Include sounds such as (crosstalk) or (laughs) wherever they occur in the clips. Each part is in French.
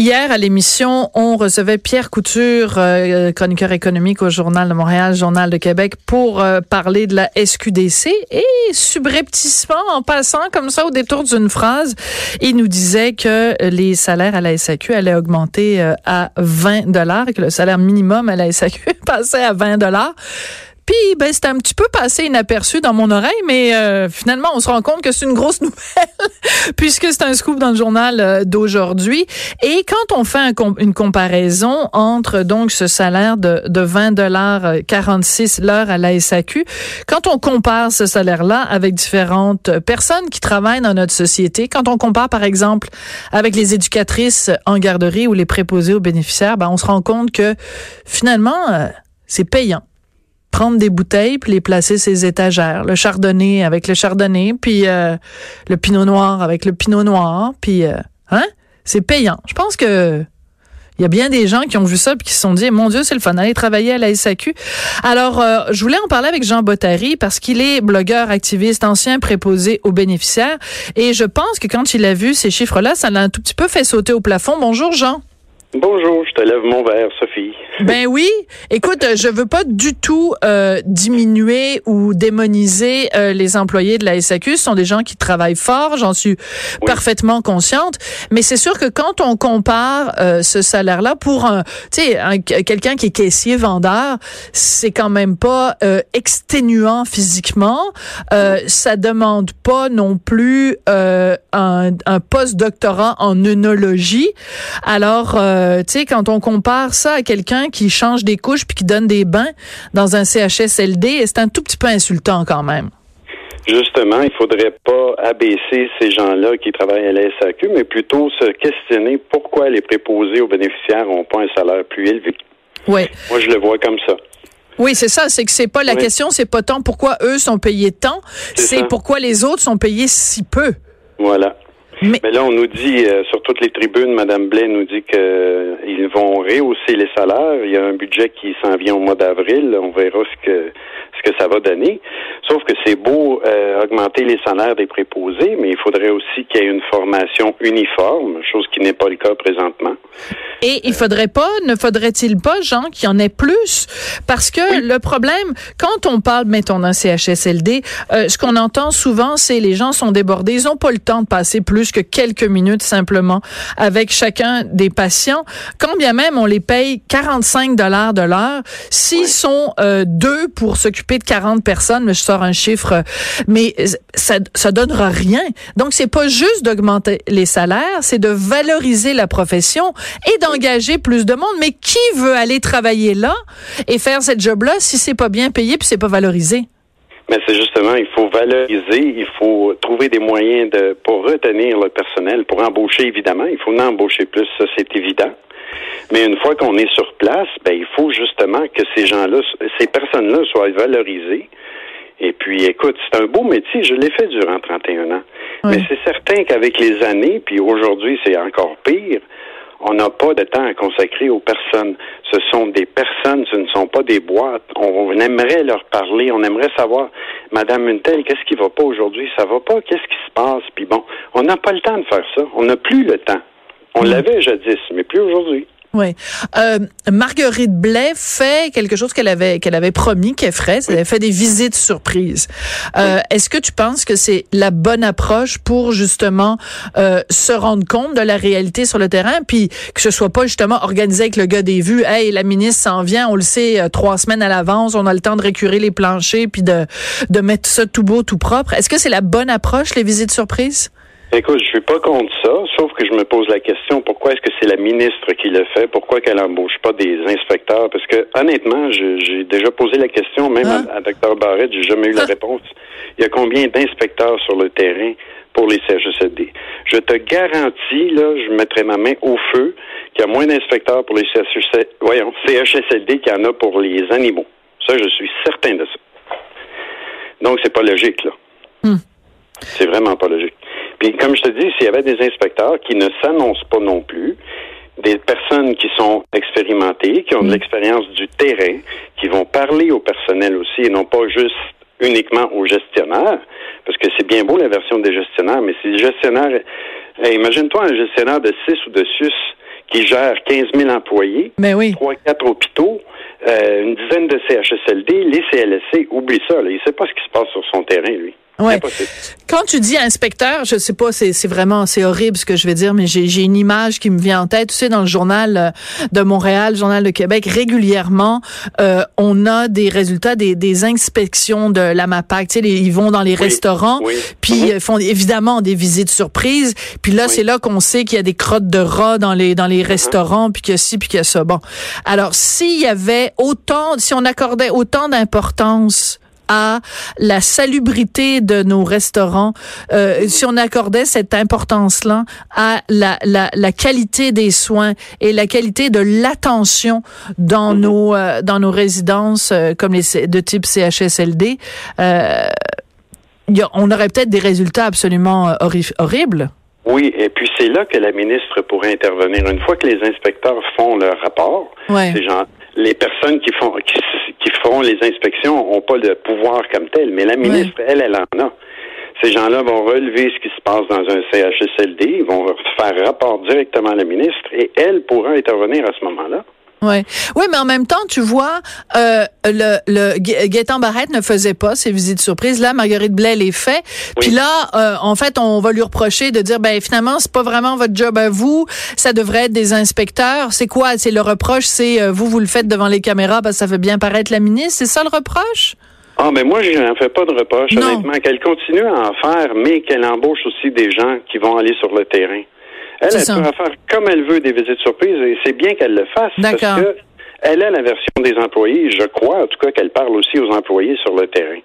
Hier, à l'émission, on recevait Pierre Couture, euh, chroniqueur économique au Journal de Montréal, Journal de Québec, pour euh, parler de la SQDC. Et subrepticement, en passant comme ça au détour d'une phrase, il nous disait que les salaires à la SAQ allaient augmenter euh, à 20 dollars et que le salaire minimum à la SAQ (laughs) passait à 20 dollars. Puis, ben, c'était un petit peu passé inaperçu dans mon oreille, mais euh, finalement, on se rend compte que c'est une grosse (laughs) nouvelle, puisque c'est un scoop dans le journal euh, d'aujourd'hui. Et quand on fait une comparaison entre donc ce salaire de, de 20 dollars 46 l'heure à la SAQ, quand on compare ce salaire-là avec différentes personnes qui travaillent dans notre société, quand on compare par exemple avec les éducatrices en garderie ou les préposés aux bénéficiaires, ben, on se rend compte que finalement, euh, c'est payant prendre des bouteilles puis les placer ces étagères. Le chardonnay avec le chardonnay, puis euh, le pinot noir avec le pinot noir, puis euh, hein, c'est payant. Je pense que il y a bien des gens qui ont vu ça et qui se sont dit mon Dieu c'est le fun d'aller travailler à la SAQ. Alors euh, je voulais en parler avec Jean Bottary parce qu'il est blogueur, activiste, ancien préposé aux bénéficiaires et je pense que quand il a vu ces chiffres-là, ça l'a un tout petit peu fait sauter au plafond. Bonjour Jean. Bonjour, je te lève mon verre, Sophie. (laughs) Ben oui. Écoute, je veux pas du tout euh, diminuer ou démoniser euh, les employés de la SAQ. Ce sont des gens qui travaillent fort, j'en suis parfaitement consciente. Mais c'est sûr que quand on compare euh, ce salaire-là pour un, tu sais, quelqu'un qui est caissier vendeur, c'est quand même pas exténuant physiquement. ça demande pas non plus un, un post-doctorat en œnologie. Alors euh, tu sais, quand on compare ça à quelqu'un qui change des couches puis qui donne des bains dans un CHSLD, c'est un tout petit peu insultant quand même. Justement, il faudrait pas abaisser ces gens-là qui travaillent à la SAQ, mais plutôt se questionner pourquoi les préposés aux bénéficiaires n'ont pas un salaire plus élevé. Oui. Moi, je le vois comme ça. Oui, c'est ça. C'est que c'est pas la question, c'est pas tant pourquoi eux sont payés tant, c'est pourquoi les autres sont payés si peu. Voilà. Mais, là, on nous dit, euh, sur toutes les tribunes, Mme Blais nous dit qu'ils euh, vont rehausser les salaires. Il y a un budget qui s'en vient au mois d'avril. On verra ce que ce que ça va donner. Sauf que c'est beau euh, augmenter les salaires des préposés, mais il faudrait aussi qu'il y ait une formation uniforme, chose qui n'est pas le cas présentement. Et il faudrait pas, ne faudrait-il pas, Jean, qu'il y en ait plus? Parce que le problème, quand on parle, mettons, d'un CHSLD, euh, ce qu'on entend souvent, c'est les gens sont débordés, ils n'ont pas le temps de passer plus que quelques minutes simplement avec chacun des patients. Quand bien même on les paye 45 dollars de l'heure, s'ils sont euh, deux pour s'occuper de 40 personnes, mais je sors un chiffre, mais ça, ça donnera rien. Donc, c'est pas juste d'augmenter les salaires, c'est de valoriser la profession et d'engager plus de monde. Mais qui veut aller travailler là et faire cette job-là si c'est pas bien payé puis c'est pas valorisé? Mais c'est justement, il faut valoriser, il faut trouver des moyens de pour retenir le personnel, pour embaucher évidemment, il faut en embaucher plus, ça c'est évident. Mais une fois qu'on est sur place, ben il faut justement que ces gens-là, ces personnes-là soient valorisées. Et puis, écoute, c'est un beau métier. Je l'ai fait durant 31 ans. Mais c'est certain qu'avec les années, puis aujourd'hui, c'est encore pire, on n'a pas de temps à consacrer aux personnes. Ce sont des personnes, ce ne sont pas des boîtes. On, aimerait leur parler, on aimerait savoir, Madame Muntel, qu'est-ce qui va pas aujourd'hui? Ça va pas? Qu'est-ce qui se passe? Puis bon, on n'a pas le temps de faire ça. On n'a plus le temps. On mm. l'avait jadis, mais plus aujourd'hui. Oui. Euh, Marguerite Blais fait quelque chose qu'elle avait qu'elle avait promis qu'elle ferait. Elle avait fait des visites surprises. Euh, Est-ce que tu penses que c'est la bonne approche pour justement euh, se rendre compte de la réalité sur le terrain, puis que ce soit pas justement organisé avec le gars des vues. Hey, la ministre s'en vient, on le sait euh, trois semaines à l'avance, on a le temps de récurer les planchers puis de de mettre ça tout beau, tout propre. Est-ce que c'est la bonne approche les visites surprises? Écoute, je suis pas contre ça, sauf que je me pose la question pourquoi est-ce que c'est la ministre qui le fait, pourquoi qu'elle embauche pas des inspecteurs? Parce que honnêtement, j'ai déjà posé la question même hein? à, Dr Barrett, j'ai jamais eu la réponse. Il y a combien d'inspecteurs sur le terrain pour les CHSLD Je te garantis, là, je mettrai ma main au feu qu'il y a moins d'inspecteurs pour les CHSLD, voyons, CHSLD qu'il y en a pour les animaux. Ça, je suis certain de ça. Donc, c'est pas logique, là. Hmm. C'est vraiment pas logique. Puis comme je te dis, s'il y avait des inspecteurs qui ne s'annoncent pas non plus, des personnes qui sont expérimentées, qui ont de l'expérience du terrain, qui vont parler au personnel aussi et non pas juste uniquement aux gestionnaires, parce que c'est bien beau la version des gestionnaires, mais si les gestionnaires, imagine-toi un gestionnaire de 6 ou de 6 qui gère 15 000 employés, Mais oui. 3-4 hôpitaux, euh, une dizaine de CHSLD, les CLSC, oublie ça, là, il sait pas ce qui se passe sur son terrain, lui. Ouais. Quand tu dis inspecteur, je sais pas, c'est vraiment c'est horrible ce que je vais dire, mais j'ai une image qui me vient en tête. Tu sais, dans le journal euh, de Montréal, le journal de Québec, régulièrement, euh, on a des résultats des, des inspections de la MAPAC. Tu sais, les- ils vont dans les restaurants, oui. puis euh, font évidemment des visites surprises. Puis là, Oui. c'est là qu'on sait qu'il y a des crottes de rats dans les dans les restaurants, puis qu'il y a ci, puis qu'il y a ça. Bon, alors s'il y avait autant, si on accordait autant d'importance à la salubrité de nos restaurants, euh, si on accordait cette importance-là à la, la, la qualité des soins et la qualité de l'attention dans Mhm. nos euh, dans nos résidences euh, comme les de type CHSLD, euh, y a- on aurait peut-être des résultats absolument euh, horri- horribles. Oui, et puis c'est là que la ministre pourrait intervenir. Une fois que les inspecteurs font leur rapport, Ouais. ces gens, les personnes qui font qui, qui feront les inspections n'ont pas le pouvoir comme tel, mais la ministre, elle, elle en a. Ces gens-là vont relever ce qui se passe dans un CHSLD, ils vont faire rapport directement à la ministre et elle pourra intervenir à ce moment-là. Ouais. Oui, mais en même temps, tu vois, euh, le, le Gaétan Barrette ne faisait pas ces visites surprises. Là, Marguerite Blais les fait. Puis là, euh, en fait, on va lui reprocher de dire, ben finalement, c'est pas vraiment votre job à vous. Ça devrait être des inspecteurs. C'est quoi? C'est le reproche, c'est euh, vous, vous le faites devant les caméras parce que ça fait bien paraître la ministre. C'est ça le reproche? Ah, ben moi, je n'en fais pas de reproche, Non. honnêtement. Qu'elle continue à en faire, mais qu'elle embauche aussi des gens qui vont aller sur le terrain. Elle, elle peut faire comme elle veut des visites surprises, et c'est bien qu'elle le fasse. Parce D'accord. que elle a la version des employés. Je crois, en tout cas, qu'elle parle aussi aux employés sur le terrain.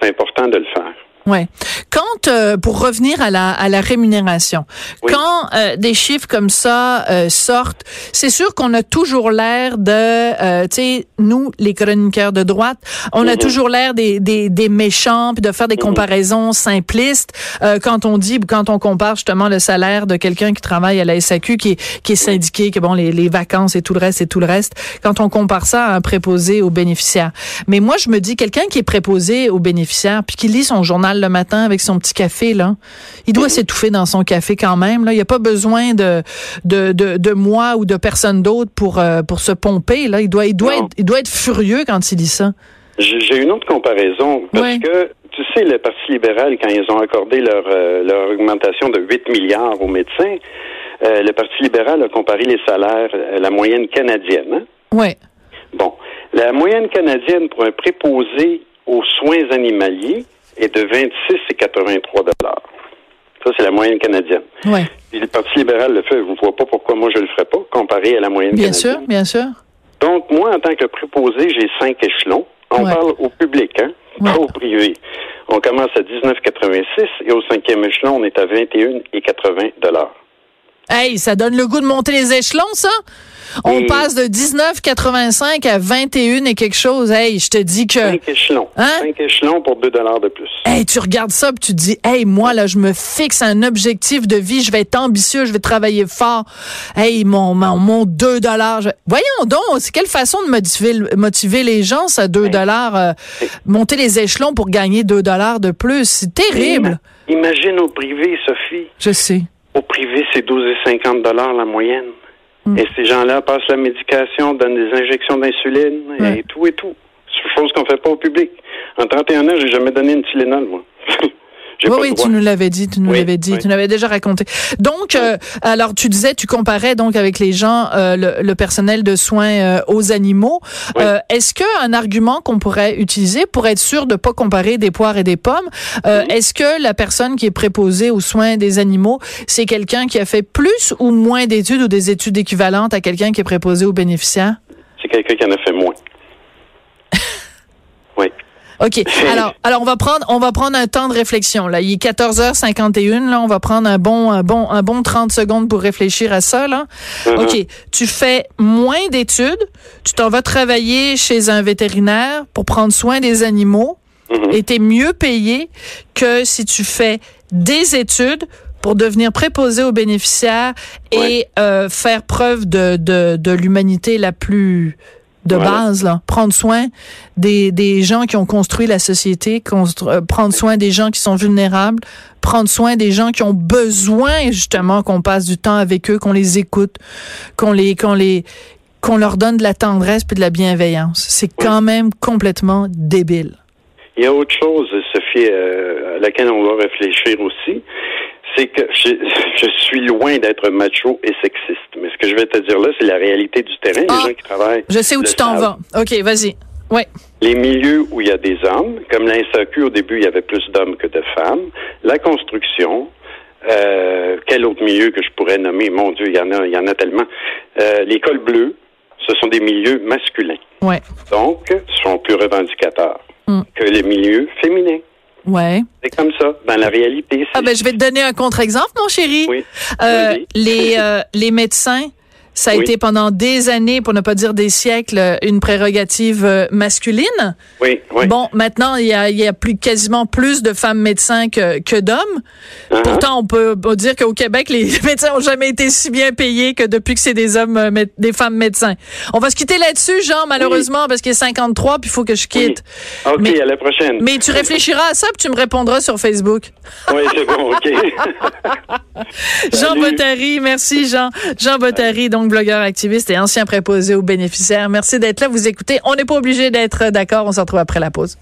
C'est important de le faire. Ouais. Quand euh, pour revenir à la à la rémunération, Oui. quand euh, des chiffres comme ça euh, sortent, c'est sûr qu'on a toujours l'air de, euh, tu sais, nous les chroniqueurs de droite, on a Mhm. toujours l'air des, des des méchants puis de faire des comparaisons simplistes euh, quand on dit quand on compare justement le salaire de quelqu'un qui travaille à la SAQ qui est qui est syndiqué, que bon les les vacances et tout le reste et tout le reste, quand on compare ça à un préposé aux bénéficiaires. Mais moi je me dis quelqu'un qui est préposé aux bénéficiaires puis qui lit son journal le matin avec son petit café là, il doit s'étouffer dans son café quand même là, il y a pas besoin de de de, de moi ou de personne d'autre pour euh, pour se pomper là, il doit il doit Non. être, il doit être furieux quand il lit ça. J'ai une autre comparaison. Parce Ouais. que, tu sais, le Parti libéral, quand ils ont accordé leur, euh, leur augmentation de 8 milliards aux médecins, euh, le Parti libéral a comparé les salaires à la moyenne canadienne. hein? Ouais. Bon, la moyenne canadienne pour un préposé aux soins animaliers est de 26 et 83 dollars. Ça, c'est la moyenne canadienne. Puis le Parti libéral le fait. Je ne vois pas pourquoi moi je le ferais pas, comparé à la moyenne Bien canadienne. sûr, bien sûr. Donc, moi, en tant que préposé, j'ai cinq échelons. On Ouais. parle au public, hein, Ouais. pas au privé. On commence à 19,86 et au cinquième échelon, on est à 21,80 dollars. Hey, ça donne le goût de monter les échelons, ça? On Et- passe de 19,85 à 21 et quelque chose. Hey, je te dis que... Cinq échelons. Hein? Cinq échelons pour 2 dollars de plus. Hey, tu regardes ça puis tu te dis, hey, moi, là, je me fixe un objectif de vie, je vais être ambitieux, je vais travailler fort. Hey, mon, mon, mon 2 dollars. je- Voyons donc, c'est quelle façon de motiver, motiver les gens, ça, 2 dollars, euh, monter les échelons pour gagner 2 dollars de plus? C'est terrible. Ima- Imagine au privé, Sophie. Je sais. Privé, c'est 12,50 dollars la moyenne. Hmm. Et ces gens-là passent la médication, donnent des injections d'insuline et tout et tout. C'est chose qu'on fait pas au public. En 31 ans, j'ai jamais donné une Tylenol, moi. Oui, oui, tu nous l'avais dit, tu nous Oui, l'avais dit, oui. tu nous l'avais déjà raconté. Donc, euh, alors tu disais, tu comparais donc avec les gens, euh, le, le personnel de soins euh, aux animaux. Euh, Est-ce que un argument qu'on pourrait utiliser pour être sûr de pas comparer des poires et des pommes, euh, Mhm. est-ce que la personne qui est préposée aux soins des animaux, c'est quelqu'un qui a fait plus ou moins d'études ou des études équivalentes à quelqu'un qui est préposé aux bénéficiaires? C'est quelqu'un qui en a fait moins. (laughs) oui. OK. Alors, alors on va prendre on va prendre un temps de réflexion là, il est 14h51 là, on va prendre un bon un bon un bon 30 secondes pour réfléchir à ça là. Mhm. OK, tu fais moins d'études, tu t'en vas travailler chez un vétérinaire pour prendre soin des animaux Mhm. et tu es mieux payé que si tu fais des études pour devenir préposé aux bénéficiaires et euh, faire preuve de, de, de l'humanité la plus de base, là. prendre soin des, des gens qui ont construit la société, euh, prendre soin des gens qui sont vulnérables, prendre soin des gens qui ont besoin justement qu'on passe du temps avec eux, qu'on les écoute, qu'on les qu'on les qu'on leur donne de la tendresse puis de la bienveillance. C'est quand même complètement débile. Il y a autre chose, Sophie, euh, à laquelle on va réfléchir aussi c'est que je, suis loin d'être macho et sexiste. Mais ce que je vais te dire là, c'est la réalité du terrain. les ah, gens qui travaillent. Je sais où tu t'en vas. OK, vas-y. Ouais. Les milieux où il y a des hommes, comme l'INSAQ, au début, il y avait plus d'hommes que de femmes. La construction, euh, quel autre milieu que je pourrais nommer? Mon Dieu, il y en a, il y en a tellement. Euh, L'école bleue, ce sont des milieux masculins. Ouais. Donc, sont plus revendicateurs mm. que les milieux féminins. Ouais. C'est comme ça. Dans la réalité, Ah ben je vais te donner un contre-exemple, mon chéri. Oui. Euh, les euh, les médecins ça a été pendant des années, pour ne pas dire des siècles, une prérogative euh, masculine. Oui, oui. Bon, maintenant, il y a, il y a plus, quasiment plus de femmes médecins que, que d'hommes. Uh-huh. Pourtant, on peut, dire qu'au Québec, les (laughs) médecins ont jamais été si bien payés que depuis que c'est des hommes, euh, des femmes médecins. On va se quitter là-dessus, Jean, malheureusement, parce qu'il est 53, puis il faut que je quitte. OK, mais, à la prochaine. Mais tu réfléchiras à ça, puis tu me répondras sur Facebook. (laughs) Oui, c'est bon, OK. (laughs) Jean Bottary, merci Jean. Jean Bottary, blogueur activiste et ancien préposé aux bénéficiaires. Merci d'être là. Vous écoutez. On n'est pas obligé d'être d'accord. On se retrouve après la pause.